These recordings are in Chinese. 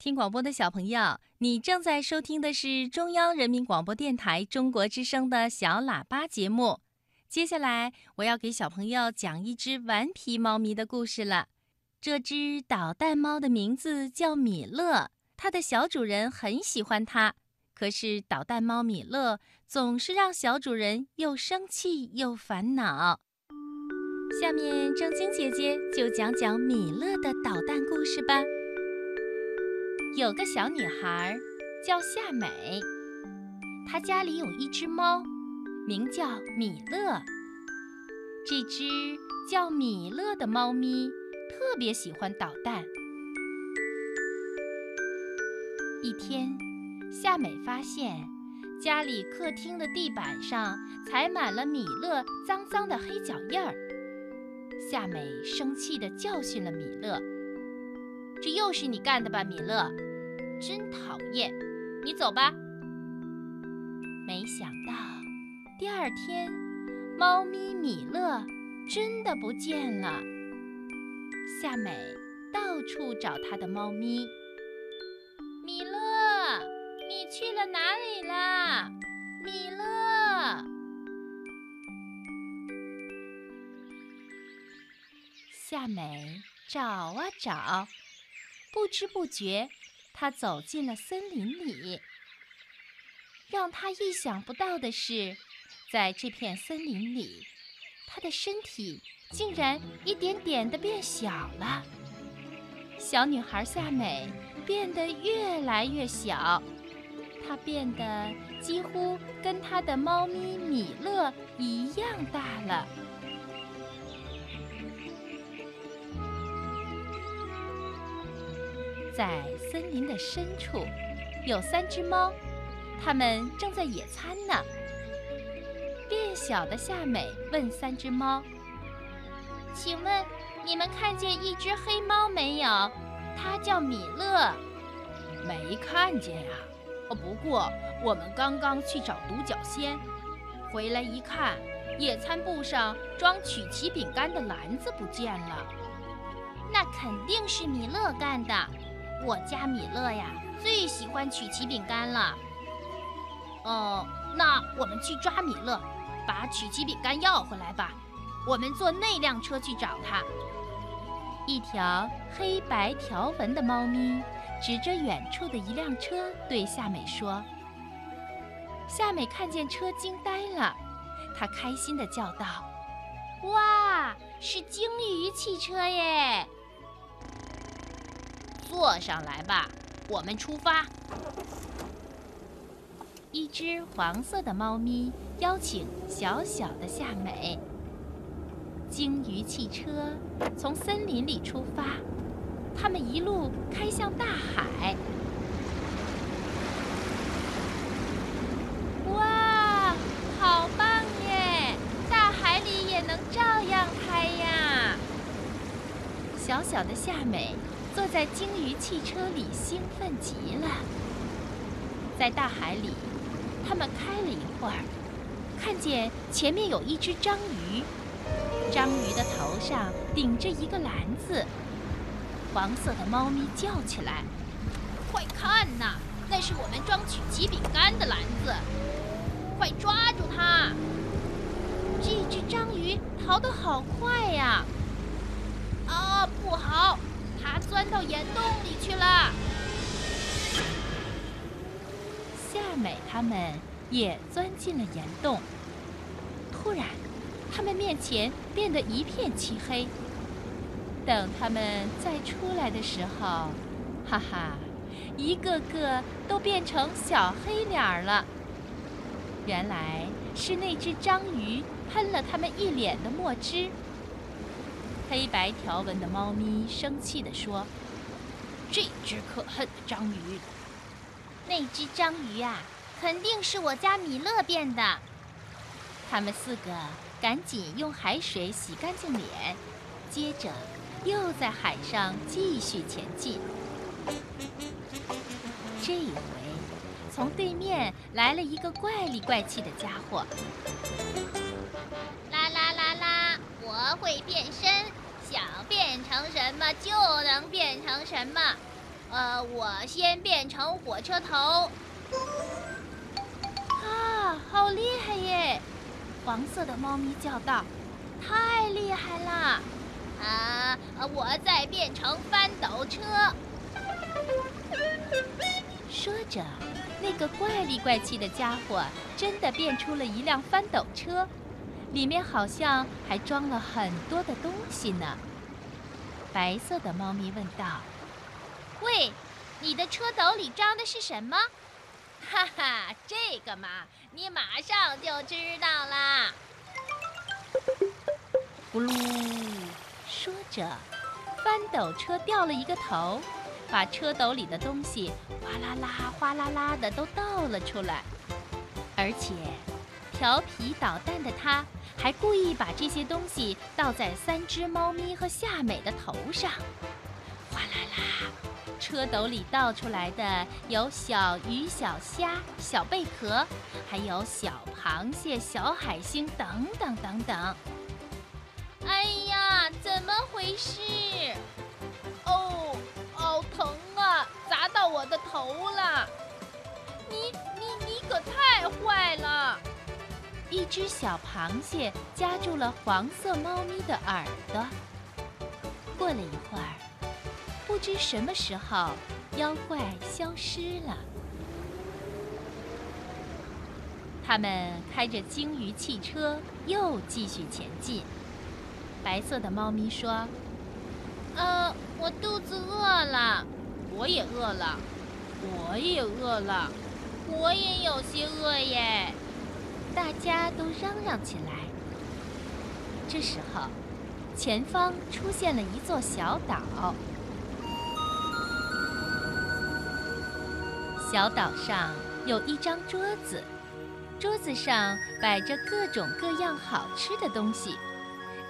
听广播的小朋友，你正在收听的是中央人民广播电台中国之声的小喇叭节目。接下来，我要给小朋友讲一只顽皮猫咪的故事了。这只捣蛋猫的名字叫米勒，它的小主人很喜欢它。可是，捣蛋猫米勒总是让小主人又生气又烦恼。下面，正晶姐姐就讲讲米勒的捣蛋故事吧。有个小女孩叫夏美，她家里有一只猫，名叫米勒。这只叫米勒的猫咪特别喜欢捣蛋。一天，夏美发现家里客厅的地板上踩满了米勒脏脏的黑脚印儿。夏美生气地教训了米勒。这又是你干的吧，米勒？真讨厌！你走吧。没想到第二天，猫咪米勒真的不见了。夏美到处找她的猫咪。米勒，你去了哪里啦？米勒。夏美找啊找。不知不觉，他走进了森林里。让他意想不到的是，在这片森林里，他的身体竟然一点点的变小了。小女孩夏美变得越来越小，她变得几乎跟她的猫咪米勒一样大了。在森林的深处，有三只猫，它们正在野餐呢。变小的夏美问三只猫：“请问，你们看见一只黑猫没有？它叫米勒。”“没看见呀。”“哦，不过我们刚刚去找独角仙，回来一看，野餐布上装曲奇饼干的篮子不见了。”“那肯定是米勒干的。”我家米勒呀，最喜欢曲奇饼干了。哦，那我们去抓米勒，把曲奇饼干要回来吧。我们坐那辆车去找他。一条黑白条纹的猫咪指着远处的一辆车，对夏美说：“夏美看见车惊呆了，她开心地叫道：‘哇，是鲸鱼汽车耶！’”坐上来吧，我们出发。一只黄色的猫咪邀请小小的夏美。鲸鱼汽车从森林里出发，他们一路开向大海。哇，好棒耶！大海里也能照样开呀！小小的夏美。坐在鲸鱼汽车里，兴奋极了。在大海里，他们开了一会儿，看见前面有一只章鱼，章鱼的头上顶着一个篮子。黄色的猫咪叫起来：“快看呐，那是我们装曲奇饼干的篮子！快抓住它！”这只章鱼逃得好快呀！啊，不好！钻到岩洞里去了。夏美他们也钻进了岩洞。突然，他们面前变得一片漆黑。等他们再出来的时候，哈哈，一个个都变成小黑脸儿了。原来是那只章鱼喷了他们一脸的墨汁。黑白条纹的猫咪生气地说：“这只可恨的章鱼，那只章鱼啊，肯定是我家米勒变的。”他们四个赶紧用海水洗干净脸，接着又在海上继续前进。这一回，从对面来了一个怪里怪气的家伙。啦啦啦啦，我会变身。想变成什么就能变成什么，呃，我先变成火车头。啊，好厉害耶！黄色的猫咪叫道：“太厉害了！”啊，我再变成翻斗车。说着，那个怪里怪气的家伙真的变出了一辆翻斗车，里面好像还装了很多的东西呢。白色的猫咪问道：“喂，你的车斗里装的是什么？”哈哈，这个嘛，你马上就知道啦。咕噜，说着，翻斗车掉了一个头，把车斗里的东西哗啦啦、哗啦啦的都倒了出来。而且，调皮捣蛋的它，还故意把这些东西倒在三只猫咪和夏美的头上，哗啦啦。车斗里倒出来的有小鱼、小虾、小贝壳，还有小螃蟹、小海星等等等等。哎呀，怎么回事？哦，好疼啊！砸到我的头了！你你你可太坏了！一只小螃蟹夹住了黄色猫咪的耳朵。过了一会儿。不知什么时候，妖怪消失了。他们开着鲸鱼汽车又继续前进。白色的猫咪说：“呃，我肚子饿了，我也饿了，我也饿了，我也有些饿耶。”大家都嚷嚷起来。这时候，前方出现了一座小岛。小岛上有一张桌子，桌子上摆着各种各样好吃的东西，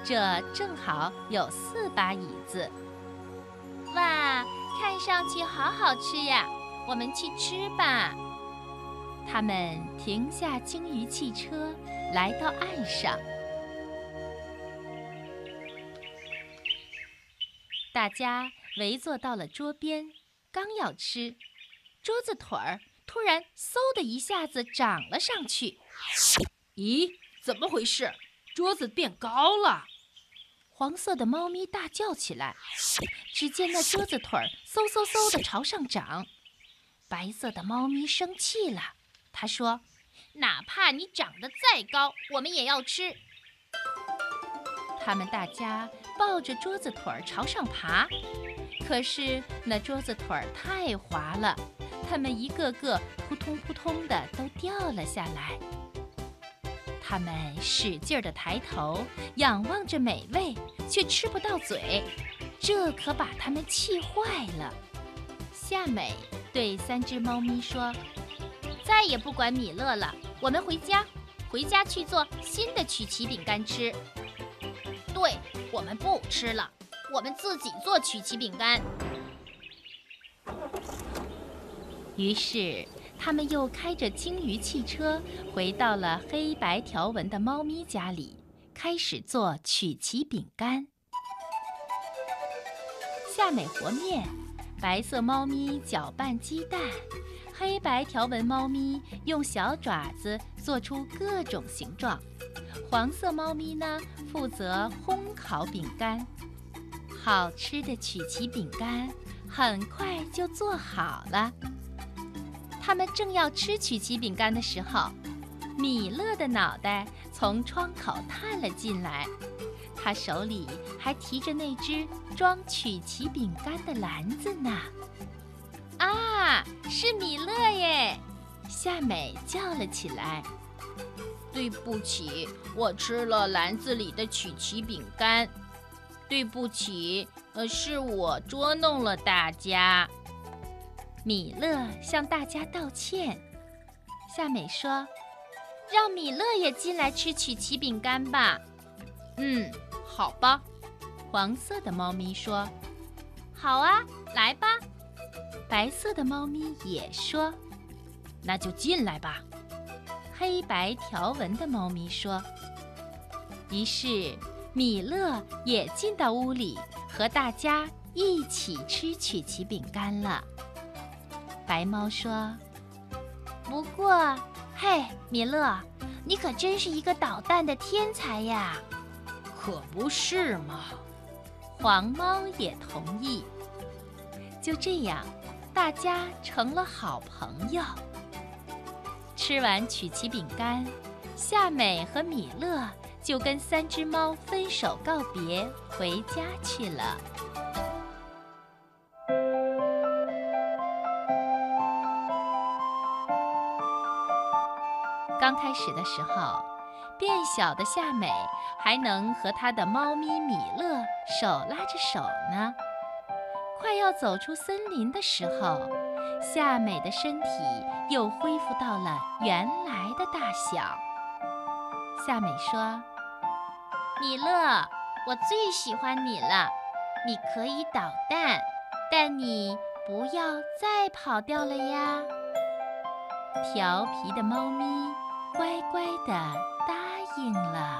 这正好有四把椅子。哇，看上去好好吃呀！我们去吃吧。他们停下鲸鱼汽车，来到岸上，大家围坐到了桌边，刚要吃。桌子腿儿突然嗖的一下子长了上去，咦，怎么回事？桌子变高了！黄色的猫咪大叫起来。只见那桌子腿儿嗖嗖嗖的朝上长，白色的猫咪生气了，他说：“哪怕你长得再高，我们也要吃。”他们大家抱着桌子腿儿朝上爬，可是那桌子腿儿太滑了。他们一个个扑通扑通的都掉了下来。他们使劲儿的抬头仰望着美味，却吃不到嘴，这可把他们气坏了。夏美对三只猫咪说：“再也不管米勒了，我们回家，回家去做新的曲奇饼干吃。”对，我们不吃了，我们自己做曲奇饼干。于是，他们又开着鲸鱼汽车回到了黑白条纹的猫咪家里，开始做曲奇饼干。夏美和面，白色猫咪搅拌鸡蛋，黑白条纹猫咪用小爪子做出各种形状，黄色猫咪呢负责烘烤饼干。好吃的曲奇饼干很快就做好了。他们正要吃曲奇饼干的时候，米勒的脑袋从窗口探了进来，他手里还提着那只装曲奇饼干的篮子呢。啊，是米勒耶！夏美叫了起来：“对不起，我吃了篮子里的曲奇饼干。对不起，呃，是我捉弄了大家。”米勒向大家道歉。夏美说：“让米勒也进来吃曲奇饼干吧。”“嗯，好吧。”黄色的猫咪说：“好啊，来吧。”白色的猫咪也说：“那就进来吧。”黑白条纹的猫咪说：“于是米勒也进到屋里，和大家一起吃曲奇饼干了。白猫说：“不过，嘿，米勒，你可真是一个捣蛋的天才呀！”可不是嘛。黄猫也同意。就这样，大家成了好朋友。吃完曲奇饼干，夏美和米勒就跟三只猫分手告别，回家去了。刚开始的时候，变小的夏美还能和她的猫咪米勒手拉着手呢。要走出森林的时候，夏美的身体又恢复到了原来的大小。夏美说：“米勒，我最喜欢你了。你可以捣蛋，但你不要再跑掉了呀。”调皮的猫咪乖乖地答应了。